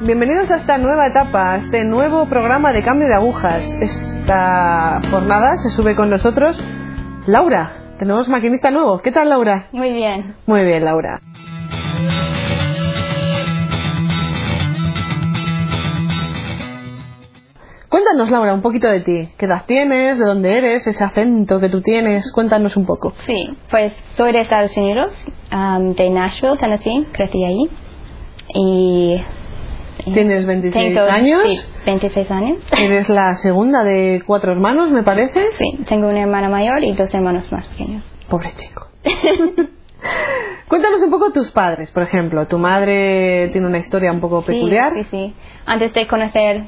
bienvenidos a esta nueva etapa, a este nuevo programa de cambio de agujas. Esta jornada se sube con nosotros Laura, tenemos maquinista nuevo. ¿Qué tal Laura? Muy bien. Muy bien, Laura. Cuéntanos, Laura, un poquito de ti. ¿Qué edad tienes? ¿De dónde eres? ¿Ese acento que tú tienes? Cuéntanos un poco. Sí, pues soy de Estados Unidos, um, de Nashville, Tennessee, crecí allí. Y. ¿Tienes 26 tengo, años? Sí, 26 años. Eres la segunda de cuatro hermanos, me parece. Sí, tengo una hermana mayor y dos hermanos más pequeños. Pobre chico. Cuéntanos un poco tus padres, por ejemplo. Tu madre tiene una historia un poco peculiar. Sí, sí, sí. Antes de conocer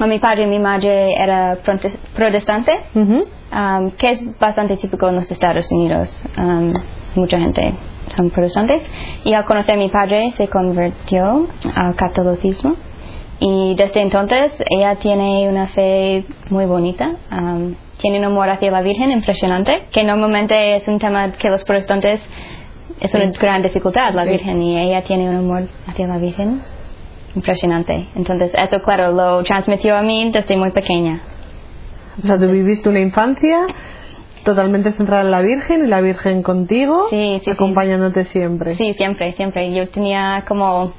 a mi padre, mi madre era prote- protestante, um, que es bastante típico en los Estados Unidos. Um, mucha gente son protestantes. Y al conocer a mi padre se convirtió al catolicismo. Y desde entonces ella tiene una fe muy bonita. um, tiene un amor hacia la Virgen impresionante, que normalmente es un tema que los protestantes es una gran dificultad, la. Virgen, y ella tiene un amor hacia la Virgen impresionante. Entonces, eso, claro, lo transmitió a mí desde muy pequeña. O sea, tú viviste una infancia totalmente centrada en la Virgen y la Virgen contigo, Sí, sí, sí. acompañándote siempre. Sí, siempre, siempre. Yo tenía como...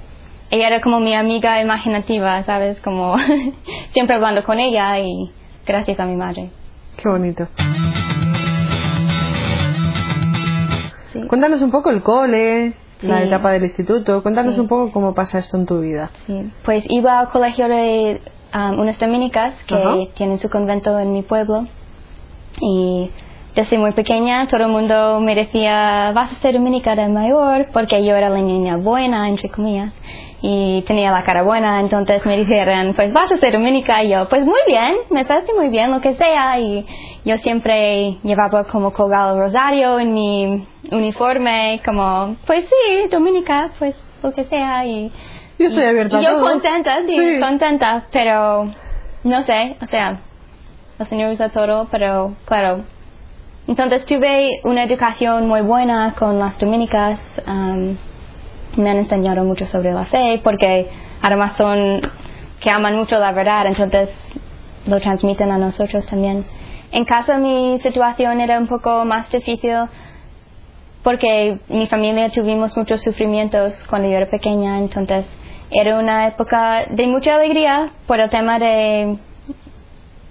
Ella era como mi amiga imaginativa, ¿sabes? Como siempre hablando con ella y gracias a mi madre. Qué bonito. Sí. Cuéntanos un poco el cole, la Sí. etapa del instituto. Cuéntanos Sí. un poco cómo pasa esto en tu vida. Sí, Pues iba al colegio de um, unas dominicas que Ajá. tienen su convento en mi pueblo y desde muy pequeña todo el mundo me decía vas a ser dominica de mayor porque yo era la niña buena entre comillas y tenía la cara buena entonces me dijeron pues vas a ser dominica y yo pues muy bien me parece muy bien lo que sea y yo siempre llevaba como colgado el rosario en mi uniforme como pues sí dominica pues lo que sea y Yo estoy y- abierta y a yo contenta, sí, Sí. contenta, pero no sé, o sea, el Señor usa todo, pero claro. Entonces tuve una educación muy buena con las dominicas, um, me han enseñado mucho sobre la fe, porque además son que aman mucho la verdad, entonces lo transmiten a nosotros también. En casa mi situación era un poco más difícil porque mi familia tuvimos muchos sufrimientos cuando yo era pequeña, entonces era una época de mucha alegría por el tema de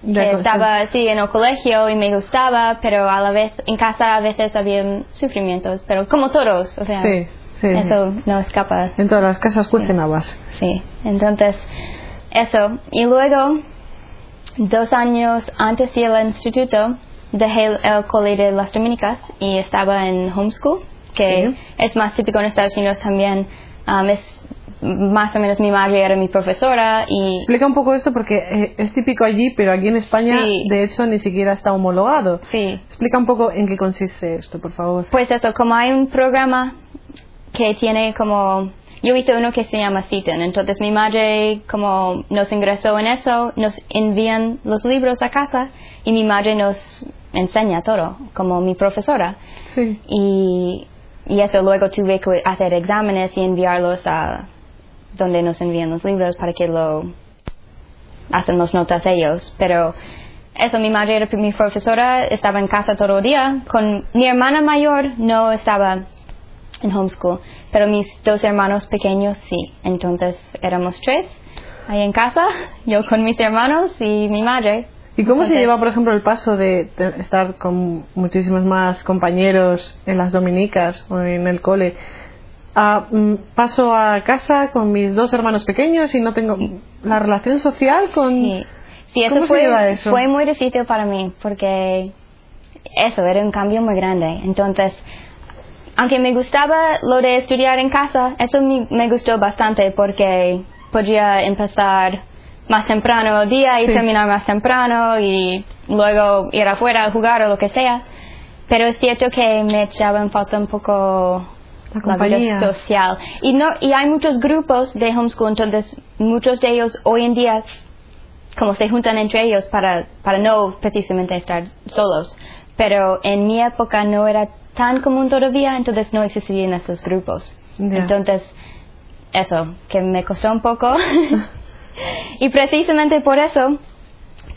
que estaba así en el colegio y me gustaba, pero a la vez en casa a veces había sufrimientos, pero como todos, o sea, Sí, sí. eso no escapa. En todas las casas cuecen habas. Sí, entonces eso. Y luego, dos años antes de ir al instituto, dejé el, el cole de las dominicas y estaba en homeschool, que Sí. es más típico en Estados Unidos también. Um, es más o menos mi madre era mi profesora y Explica un poco esto porque eh, es típico allí, pero aquí en España, Sí. de hecho, ni siquiera está homologado. sí, Explica un poco en qué consiste esto, por favor. Pues eso, como hay un programa que tiene como... Yo hice uno que se llama Citan, entonces mi madre como nos ingresó en eso, nos envían los libros a casa y mi madre nos enseña todo, como mi profesora. Sí. Y, y eso luego tuve que hacer exámenes y enviarlos a donde nos envían los libros para que lo hacen las notas ellos. Pero eso, mi madre era mi profesora, estaba en casa todo el día. Con mi hermana mayor no estaba en homeschool, pero mis dos hermanos pequeños sí. Entonces éramos tres ahí en casa, yo con mis hermanos y mi madre. ¿Y cómo se lleva, por ejemplo, el paso de estar con muchísimos más compañeros en las dominicas o en el cole? Mm, paso a casa con mis dos hermanos pequeños y no tengo la relación social con... Sí, sí eso, ¿Cómo se fue, lleva eso? fue muy difícil para mí porque eso era un cambio muy grande. Entonces, aunque me gustaba lo de estudiar en casa, eso me, me gustó bastante porque podía empezar más temprano el día y Sí. terminar más temprano y luego ir afuera a jugar o lo que sea. Pero es cierto que me echaba en falta un poco La compañía. social. Y, no, y hay muchos grupos de homeschool, entonces muchos de ellos hoy en día como se juntan entre ellos para, para no precisamente estar solos. Pero en mi época no era tan común todavía, entonces no existían esos grupos. Ya. Entonces eso, que me costó un poco. y precisamente por eso,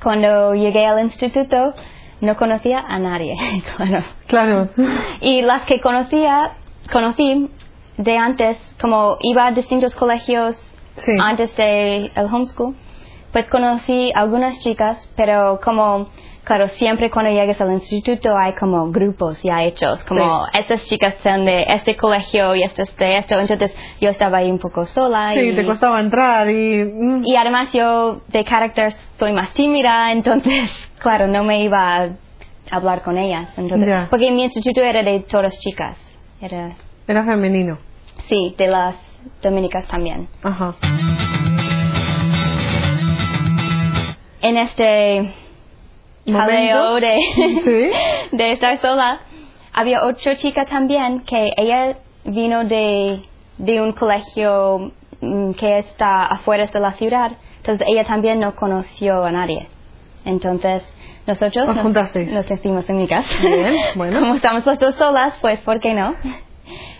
cuando llegué al instituto, no conocía a nadie, claro. Claro. Y las que conocía, conocí de antes, como iba a distintos colegios Sí. antes de el homeschool, pues conocí algunas chicas, pero como, claro, siempre cuando llegas al instituto hay como grupos ya hechos, como estas chicas son de este colegio y estas de esto, entonces yo estaba ahí un poco sola Sí, y, te costaba entrar y... mm, y además yo de carácter soy más tímida, entonces, claro, no me iba a hablar con ellas, entonces, porque mi instituto era de todas chicas, era, Era femenino. sí, de las dominicas también. Ajá. en este jaleo Momento. de, Sí. de estar sola, había otra chica también que ella vino de, de un colegio mm, que está afuera de la ciudad, entonces ella también no conoció a nadie. Entonces nosotros Os nos, nos amigas. Bien, bueno. Como estamos las dos solas, pues ¿por qué no?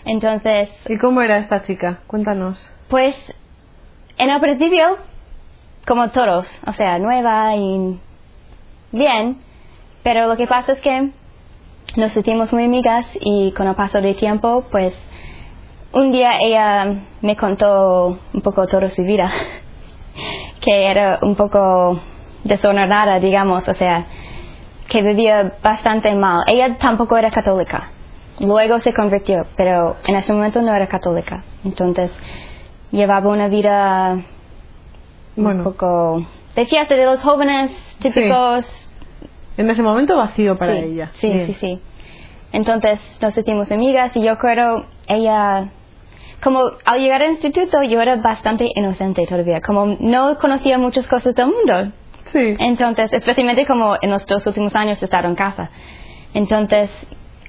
Entonces ¿Y cómo era esta chica? Cuéntanos. pues en el principio, como todos, o sea, nueva y bien, pero lo que pasa es que nos sentimos muy amigas y con el paso del tiempo, pues un día ella me contó un poco toda su vida, que era un poco desordenada, digamos, o sea, que vivía bastante mal. Ella tampoco era católica. Luego se convirtió, pero en ese momento no era católica. Entonces, llevaba una vida un poco de fiesta de los jóvenes típicos. en ese momento vacío para sí, ella. Sí, Bien. sí, sí. Entonces nos sentimos amigas y yo creo ella, como al llegar al instituto yo era bastante inocente todavía, como no conocía muchas cosas del mundo. Sí. Entonces, especialmente como en los dos últimos años de estar en casa. Entonces,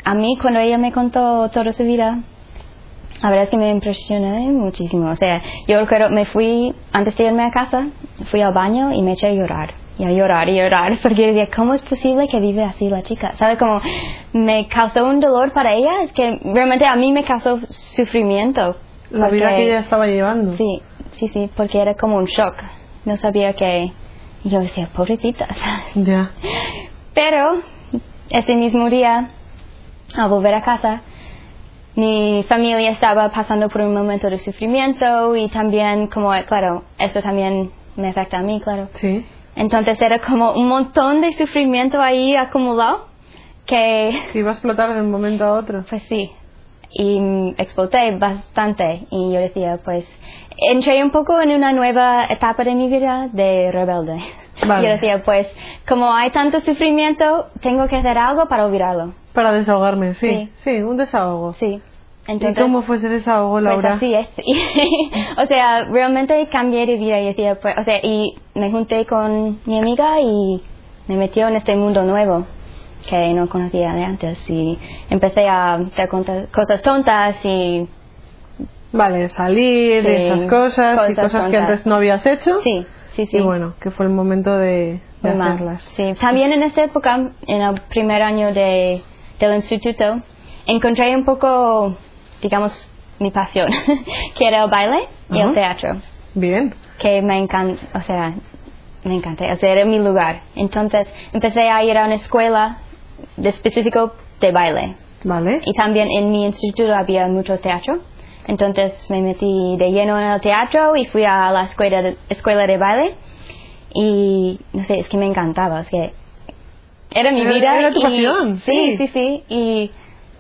a mí cuando ella me contó toda su vida, la verdad es que me impresioné muchísimo. O sea, yo recuerdo, me fui, antes de irme a casa, fui al baño y me eché a llorar. Y a llorar y llorar, porque decía, ¿cómo es posible que vive así la chica? ¿Sabe? Como me causó un dolor para ella, es que realmente a mí me causó sufrimiento. La vida porque- que ella estaba llevando. Sí, sí, sí, porque era como un shock. No sabía que... y Yo decía, pobrecita. Pero ese mismo día, al volver a casa, mi familia estaba pasando por un momento de sufrimiento y también como, claro, esto también me afecta a mí, claro. Sí. Entonces era como un montón de sufrimiento ahí acumulado que, Que iba a explotar de un momento a otro. pues sí, y mm, exploté bastante y yo decía, pues, entré un poco en una nueva etapa de mi vida de rebelde. Vale. Yo decía, pues, como hay tanto sufrimiento, tengo que hacer algo para olvidarlo. Para desahogarme, sí. Sí. Sí, un desahogo. Sí. ¿Y Entonces, cómo fue ese desahogo, pues Laura? así es. o sea, realmente cambié de vida y decía, pues, o sea, y me junté con mi amiga y me metió en este mundo nuevo que no conocía de antes y empecé a hacer cosas tontas y Vale, salir, Sí, esas cosas, y cosas cosas que antes no habías hecho. sí, sí, sí. Y bueno, que fue el momento de, hacerlas. Sí, también en esta época, en el primer año de, del instituto, encontré un poco, digamos, mi pasión, que era el baile y el teatro, Bien. que me encanta, o sea, me encanta, o sea, era mi lugar. Entonces, empecé a ir a una escuela de específico de baile. Vale. Y también en mi instituto había mucho teatro. Entonces me metí de lleno en el teatro y fui a la escuela de, escuela de baile. Y no sé, es que me encantaba. Es que era mi Era- vida. era tu y- pasión, sí. sí, sí, sí. Y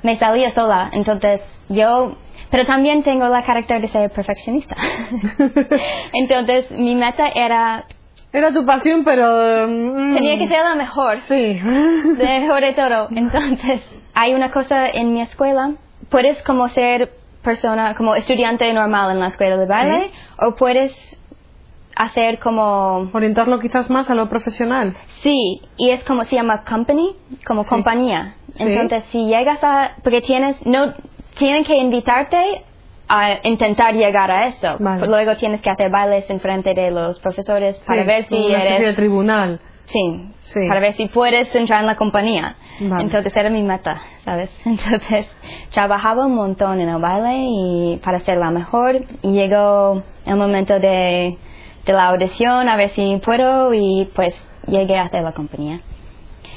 me salía sola. Entonces yo. Pero también tengo la carácter de ser perfeccionista. Entonces mi meta era. Era tu pasión, pero... mm, Tenía que ser la mejor. Sí. mejor de todo. Entonces, hay una cosa en mi escuela, puedes como ser persona, como estudiante normal en la escuela de baile, o puedes hacer como, Orientarlo quizás más a lo profesional. sí, y es como se llama company, como Sí. compañía. Sí. Entonces, si llegas a, porque tienes, no, tienen que invitarte a intentar llegar a eso. Vale. Luego tienes que hacer bailes en frente de los profesores para Sí, ver si eres de tribunal. Sí, Sí. para ver si puedes entrar en la compañía. Vale. Entonces era mi meta, ¿sabes? Entonces trabajaba un montón en el baile y para ser la mejor y llegó el momento de, de la audición a ver si puedo y pues llegué a hacer la compañía.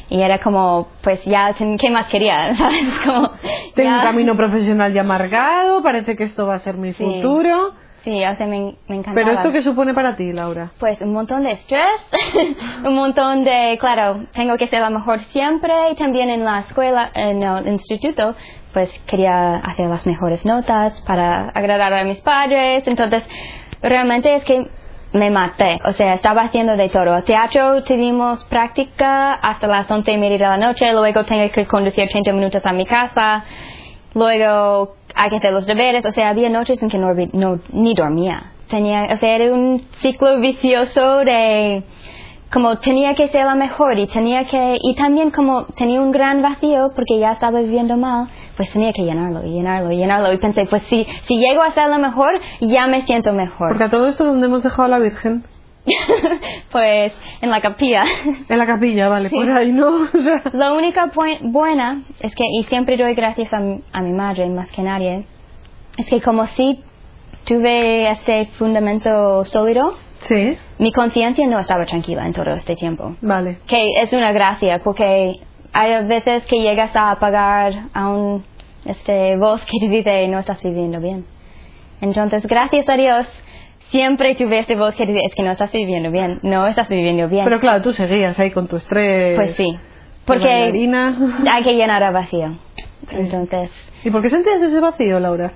Y era como, pues ya, ¿qué más quería? ¿Sabes? Como, Tengo un camino profesional ya marcado, parece que esto va a ser mi Sí. futuro. Sí, o sea, me, me encantaba. Pero esto qué supone para ti, Laura? Pues un montón de estrés, un montón de, claro, tengo que ser la mejor siempre y también en la escuela, en el instituto, pues quería hacer las mejores notas para agradar a mis padres, entonces realmente es que me maté, o sea, estaba haciendo de todo. Teatro tuvimos práctica hasta las once y media de la noche, luego tengo que conducir 30 minutos a mi casa, luego hay que hacer los deberes, o sea, había noches en que no, ni dormía. Tenía, o era un ciclo vicioso de como tenía que ser la mejor y tenía que, y también como tenía un gran vacío porque ya estaba viviendo mal, pues tenía que llenarlo y llenarlo y llenarlo y pensé, pues si, si llego a ser la mejor, ya me siento mejor. Porque a todo esto, ¿dónde hemos dejado a la Virgen? pues en la capilla. En la capilla, vale, Sí. por ahí, ¿no? O sea, La única buen- buena es que, y siempre doy gracias a, mi- a mi madre más que nadie, es que como si tuve este fundamento sólido, sí, mi conciencia no estaba tranquila en todo este tiempo. vale. Que es una gracia, porque hay veces que llegas a apagar a un este, voz que te dice no estás viviendo bien. Entonces, gracias a Dios, siempre tuve este voz que dice es que no estás viviendo bien, no estás viviendo bien. Pero claro, tú seguías ahí con tu estrés. pues sí, porque hay que llenar el vacío. Sí. Entonces, ¿Y por qué sentías ese vacío, Laura?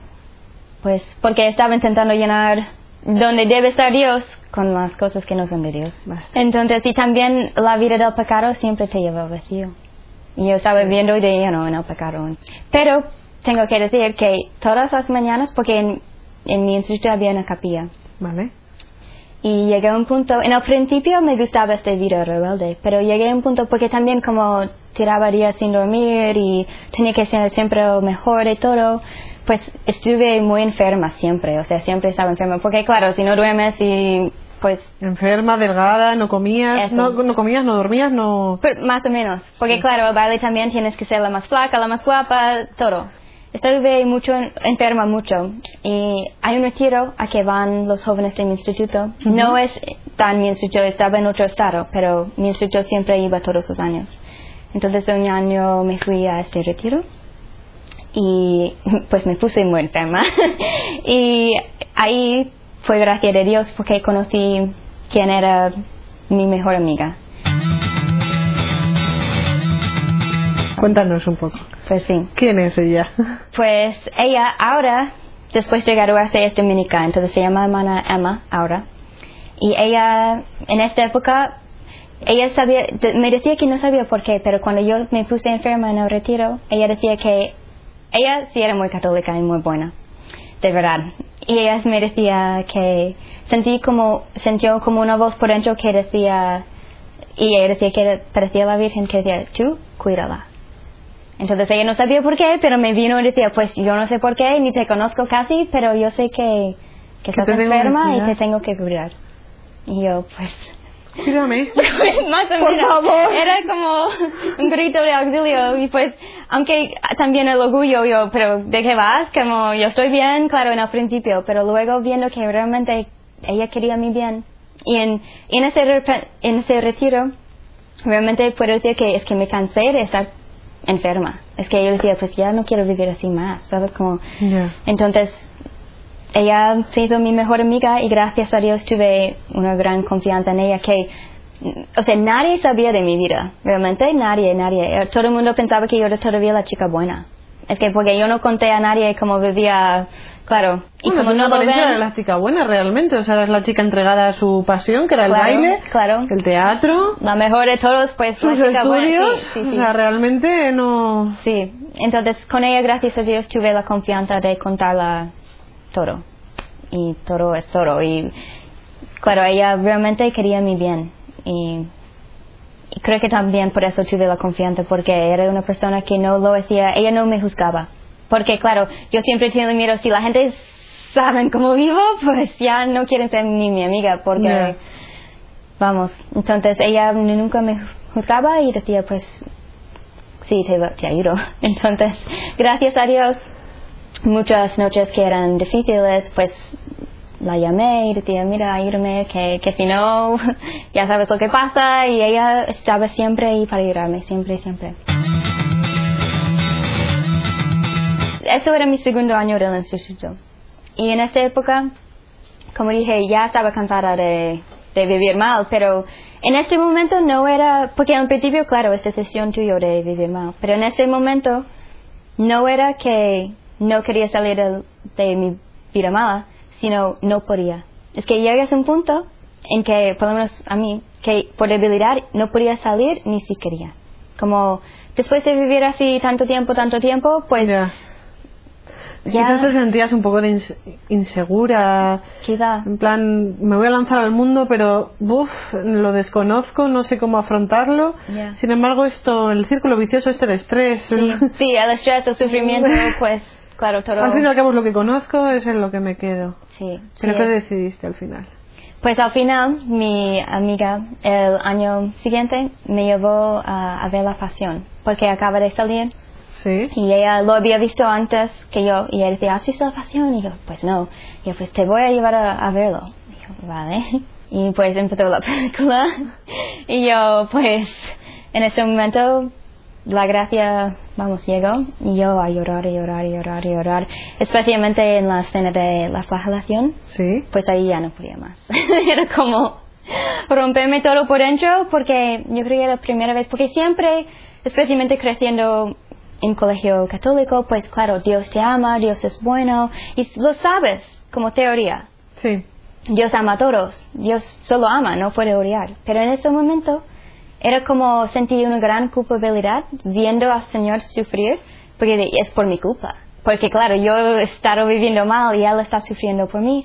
pues porque estaba intentando llenar donde debe estar Dios con las cosas que no son de Dios. Vale. Entonces, y también la vida del pecado siempre te lleva al vacío. Y yo estaba viviendo de lleno en el pecado. Pero tengo que decir que todas las mañanas, porque en, en mi instituto había una capilla, Vale. y llegué a un punto, en el principio me gustaba esta vida rebelde, pero llegué a un punto porque también como tiraba días sin dormir y tenía que ser siempre lo mejor y todo, pues estuve muy enferma siempre, o sea, siempre estaba enferma, porque claro, si no duermes y pues Enferma, delgada, no comías, Eso. no, no comías, no dormías, no... Pero más o menos, porque claro, el baile también tienes que ser la más flaca, la más guapa, todo. Estuve mucho en- enferma mucho y hay un retiro a que van los jóvenes de mi instituto. No es tan mi instituto, estaba en otro estado, pero mi instituto siempre iba todos los años. Entonces un año me fui a este retiro y pues me puse muy enferma y ahí fue gracia de Dios porque conocí quién era mi mejor amiga. Cuéntanos un poco. Pues sí. ¿Quién es ella? Pues ella ahora, después de graduarse, es dominica, entonces se llama hermana Emma ahora. Y ella, en esta época, ella sabía, me decía que no sabía por qué, pero cuando yo me puse enferma en el retiro, ella decía que ella sí era muy católica y muy buena, de verdad. Y ella me decía que sentí como, sintió como una voz por dentro que decía, y ella decía que parecía la Virgen que decía, tú, cuídala. Entonces ella no sabía por qué, pero me vino y decía, pues yo no sé por qué, ni te conozco casi, pero yo sé que, que estás enferma y te tengo que cuidar. Y yo, pues, Cuídame. más o Por menos, favor. era como un grito de auxilio y pues, aunque también el orgullo, yo, pero ¿de qué vas? Como yo estoy bien, claro, en el principio, pero luego viendo que realmente ella quería mi bien. Y en, en, ese, en ese retiro, realmente puedo decir que es que me cansé de estar enferma. Es que yo decía, pues ya no quiero vivir así más, ¿sabes? Como, entonces, ella se hizo mi mejor amiga y gracias a Dios tuve una gran confianza en ella que, o sea, nadie sabía de mi vida, realmente nadie, nadie. Todo el mundo pensaba que yo era todavía la chica buena. Es que porque yo no conté a nadie cómo vivía, claro. Y Bueno, como no lo ven, eras la chica buena realmente, o sea, eras la chica entregada a su pasión, que era el Claro, baile, claro. el teatro, la mejor de todos, pues la sus chica buena. estudios, Sí, sí, o sí. sea, realmente no... Sí, entonces con ella, gracias a Dios, tuve la confianza de contarla todo. Y todo es todo. Y claro, ella realmente quería mi bien. Y, y creo que también por eso tuve la confianza, porque era una persona que no lo hacía, ella no me juzgaba. Porque claro, yo siempre tengo miedo, si la gente saben cómo vivo, pues ya no quieren ser ni mi amiga, porque... Vamos, entonces ella nunca me juzgaba y decía, pues, sí, te, te ayudo. Entonces, gracias a Dios, muchas noches que eran difíciles, pues la llamé y decía, mira, ayúdame, que, que si no, ya sabes lo que pasa, y ella estaba siempre ahí para ayudarme, siempre, siempre. Eso era mi segundo año del instituto. Y en esta época, como dije, ya estaba cansada de, de vivir mal, pero en este momento no era, porque al principio, claro, es decisión tuya de vivir mal, pero en este momento no era que no quería salir de, de mi vida mala, sino no podía. Es que llegas a un punto en que, por lo menos a mí, que por debilidad no podía salir ni si quería. Como después de vivir así tanto tiempo, tanto tiempo, pues Ya. Ya. Quizás te sentías un poco de ins- insegura. quizá, En plan, me voy a lanzar al mundo, pero uf, lo desconozco, no sé cómo afrontarlo. Sin embargo, esto, el círculo vicioso este de estrés. sí, sí, el estrés, el sufrimiento, pues claro, todo. Al fin y al cabo es lo que conozco, es en lo que me quedo. Sí, Pero sí, ¿qué es- decidiste al final? Pues al final, mi amiga el año siguiente me llevó a, a ver la pasión, porque acaba de salir Sí. y ella lo había visto antes que yo, y ella decía, ¿has visto la pasión? Y yo, pues no. Y yo, pues te voy a llevar a, a verlo. Y yo, vale. Y pues empezó la película, y yo, pues, en ese momento, la gracia, vamos, llegó, y yo a llorar, y llorar, y llorar, y llorar, especialmente en la escena de la flagelación Sí. pues ahí ya no podía más. era como romperme todo por dentro porque yo creo que era la primera vez, porque siempre, especialmente creciendo en colegio católico, pues claro, Dios te ama, Dios es bueno, y lo sabes como teoría. Sí. Dios ama a todos, Dios solo ama, no puede odiar. Pero en ese momento era como sentir una gran culpabilidad viendo al Señor sufrir, porque es por mi culpa. Porque claro, yo he estado viviendo mal y Él está sufriendo por mí.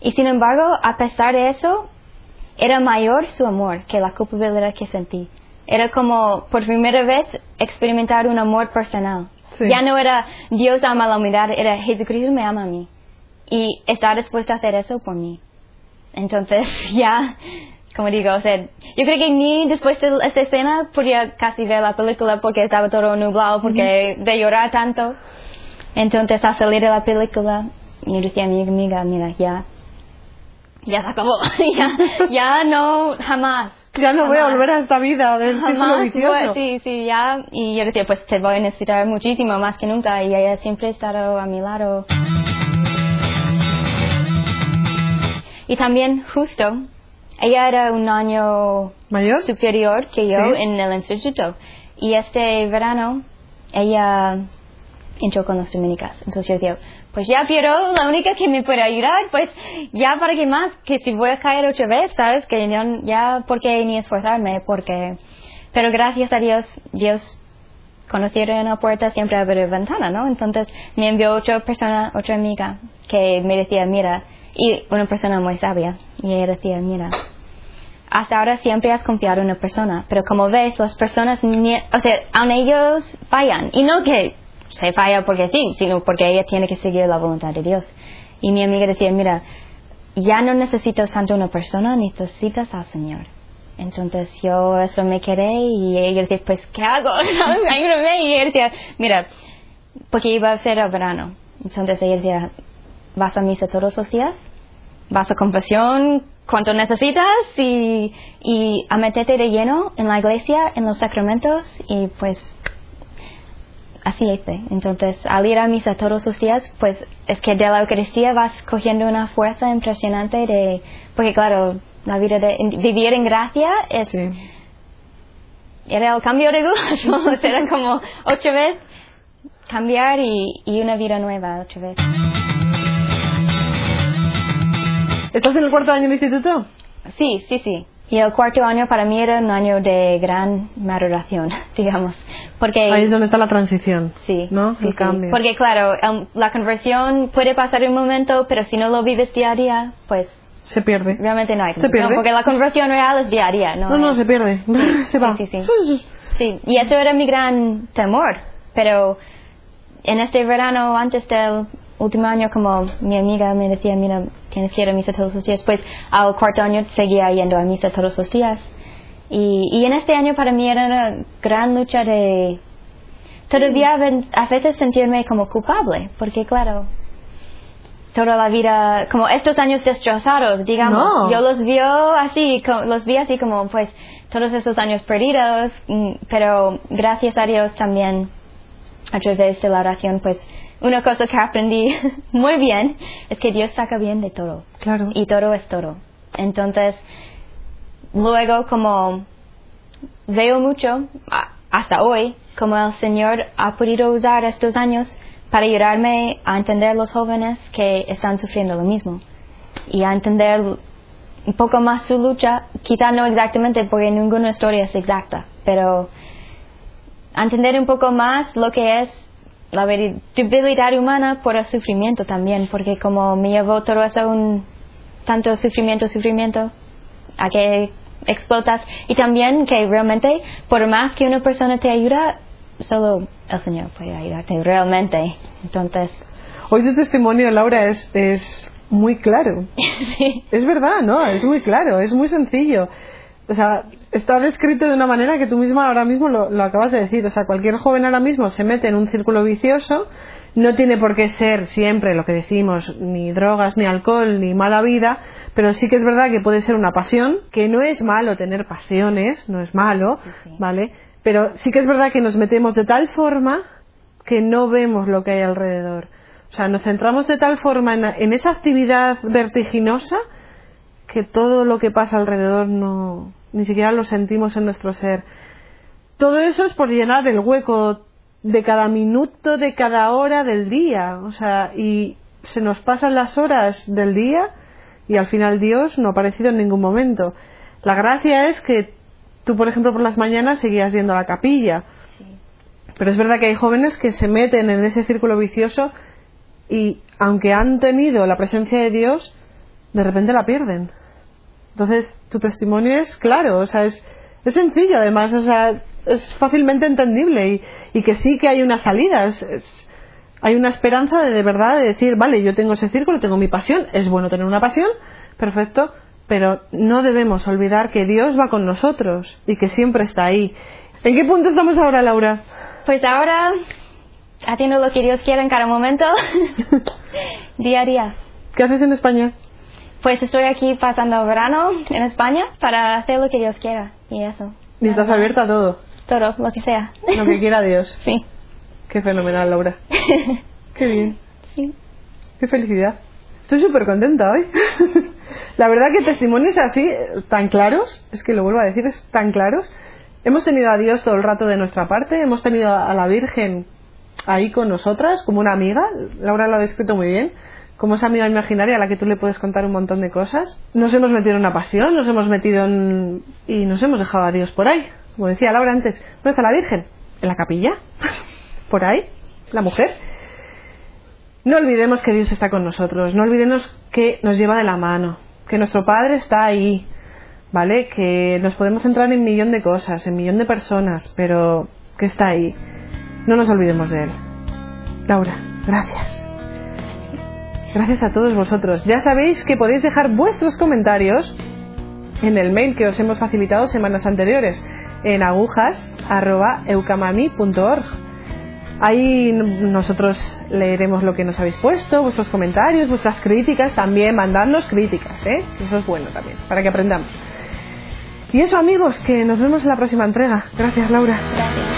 Y sin embargo, a pesar de eso, era mayor su amor que la culpabilidad que sentí. Era como por primera vez experimentar un amor personal. Sí. Ya no era Dios ama a la humanidad, era Jesucristo me ama a mí. Y está dispuesto a hacer eso por mí. Entonces, ya, como digo, o sea, yo creo que ni después de esta escena podía casi ver la película porque estaba todo nublado, porque de llorar tanto. Entonces, al salir de la película, yo decía a mi amiga, mira, ya, ya se acabó, ya, ya no, jamás. Ya no voy a volver a esta vida del círculo vicioso. sí, sí, ya. Y yo decía, pues te voy a necesitar muchísimo, más que nunca. Y ella siempre ha estado a mi lado. Y también, justo, ella era un año ¿Mayor? superior que yo Sí. en el instituto. Y este verano, ella entró con las dominicas. Entonces yo decía, pues ya Piero, la única que me puede ayudar, pues ya para qué más, que si voy a caer otra vez, ¿sabes? Que ya, ya porque ni esforzarme, porque... Pero gracias a Dios, Dios conocieron una puerta siempre abre ventana, ¿no? Entonces me envió otra persona, otra amiga, que me decía, mira, y una persona muy sabia, y ella decía, mira, hasta ahora siempre has confiado en una persona, pero como ves, las personas, o sea, aun ellos fallan. Y no que se falla porque sí, sino porque ella tiene que seguir la voluntad de Dios. Y mi amiga decía, mira, ya no necesitas tanto una persona, necesitas al Señor. Entonces yo eso me quedé y ella decía, pues, ¿qué hago? Ayúdame. Y ella decía, mira, porque iba a ser el verano. Entonces ella decía, vas a misa todos los días, vas a confesión cuanto necesitas y, y a meterte de lleno en la iglesia, en los sacramentos y pues así hice. Entonces al ir a misa todos los días, pues es que de la Eucaristía vas cogiendo una fuerza impresionante de, porque claro, la vida de en- vivir en gracia es, Sí. era el cambio de gusto, era como otra vez cambiar y, y una vida nueva otra vez. ¿Estás en el cuarto año de instituto? Sí, sí, sí. Y el cuarto año para mí era un año de gran maduración, digamos. Porque, Ahí es donde está la transición. sí, ¿No? sí, el sí. cambio. Porque claro, el- la conversión puede pasar un momento, pero si no lo vives día a día, pues Se pierde. realmente no hay. Se pierde. No, porque la conversión real es día a día, ¿no? No, no, se pierde. se va. sí, sí. Sí, y eso era mi gran temor. Pero en este verano, antes del último año, como mi amiga me decía, mira, tienes que ir a misa todos los días, pues al cuarto año seguía yendo a misa todos los días. Y, y en este año para mí era una gran lucha de todavía a veces sentirme como culpable, porque claro, toda la vida, como estos años destrozados, digamos, yo los vio así, los vi así como pues todos esos años perdidos, mm, pero gracias a Dios también a través de la oración, pues una cosa que aprendí muy bien es que Dios saca bien de todo. Claro. Y todo es todo. Entonces, luego como veo mucho, hasta hoy, como el Señor ha podido usar estos años para ayudarme a entender a los jóvenes que están sufriendo lo mismo y a entender un poco más su lucha, quizá no exactamente porque ninguna historia es exacta, pero entender un poco más lo que es la debilidad humana por el sufrimiento también, porque como me llevó todo eso un tanto sufrimiento, sufrimiento, a que explotas y también que realmente por más que una persona te ayuda, solo el Señor puede ayudarte realmente. Entonces... Hoy tu testimonio, Laura, es, es muy claro. Es verdad, ¿no? Es muy claro, es muy sencillo. O sea, está descrito de una manera que tú misma ahora mismo lo, lo, acabas de decir. O sea, cualquier joven ahora mismo se mete en un círculo vicioso, no tiene por qué ser siempre lo que decimos, ni drogas, ni alcohol, ni mala vida, pero sí que es verdad que puede ser una pasión, que no es malo tener pasiones, no es malo, ¿vale? Pero sí que es verdad que nos metemos de tal forma que no vemos lo que hay alrededor. O sea, nos centramos de tal forma en, esa actividad vertiginosa que todo lo que pasa alrededor no ni siquiera lo sentimos en nuestro ser. Todo eso es por llenar el hueco de cada minuto, de cada hora del día. O sea, y se nos pasan las horas del día y al final Dios no ha aparecido en ningún momento. La gracia es que tú, por ejemplo, por las mañanas seguías yendo a la capilla. Pero es verdad que hay jóvenes que se meten en ese círculo vicioso y aunque han tenido la presencia de Dios, de repente la pierden. Entonces, tu testimonio es claro, o sea, es, es sencillo además, o sea, es fácilmente entendible y, y que sí que hay una salida, es, hay una esperanza de, de verdad de decir, vale, yo tengo ese círculo, tengo mi pasión, es bueno tener una pasión, perfecto, pero no debemos olvidar que Dios va con nosotros y que siempre está ahí. ¿En qué punto estamos ahora, Laura? Pues ahora haciendo lo que Dios quiera en cada momento, día a día. ¿Qué haces en España? Pues estoy aquí pasando verano en España para hacer lo que Dios quiera y eso. ¿Y estás abierta a todo? Todo, lo que sea. Lo que quiera Dios. Sí. Qué fenomenal, Laura. Qué bien. Sí. Qué felicidad. Estoy súper contenta hoy. La verdad que testimonios así, tan claros, es que lo vuelvo a decir, es tan claros. Hemos tenido a Dios todo el rato de nuestra parte, hemos tenido a la Virgen ahí con nosotras, como una amiga. Laura lo ha descrito muy bien como esa amiga imaginaria a la que tú le puedes contar un montón de cosas. Nos hemos metido en una pasión, nos hemos metido en... y nos hemos dejado a Dios por ahí. Como decía Laura antes, ¿dónde está la Virgen? En la capilla por ahí, la mujer. No olvidemos que Dios está con nosotros, no olvidemos que nos lleva de la mano, que nuestro Padre está ahí, ¿vale? Que nos podemos centrar en un millón de cosas, en un millón de personas, pero que está ahí. No nos olvidemos de Él. Laura, gracias. Gracias a todos vosotros. Ya sabéis que podéis dejar vuestros comentarios en el mail que os hemos facilitado semanas anteriores en agujas.eucamami.org. Ahí nosotros leeremos lo que nos habéis puesto, vuestros comentarios, vuestras críticas, también mandadnos críticas, ¿eh? Eso es bueno también, para que aprendamos. Y eso amigos, que nos vemos en la próxima entrega. Gracias Laura. Gracias.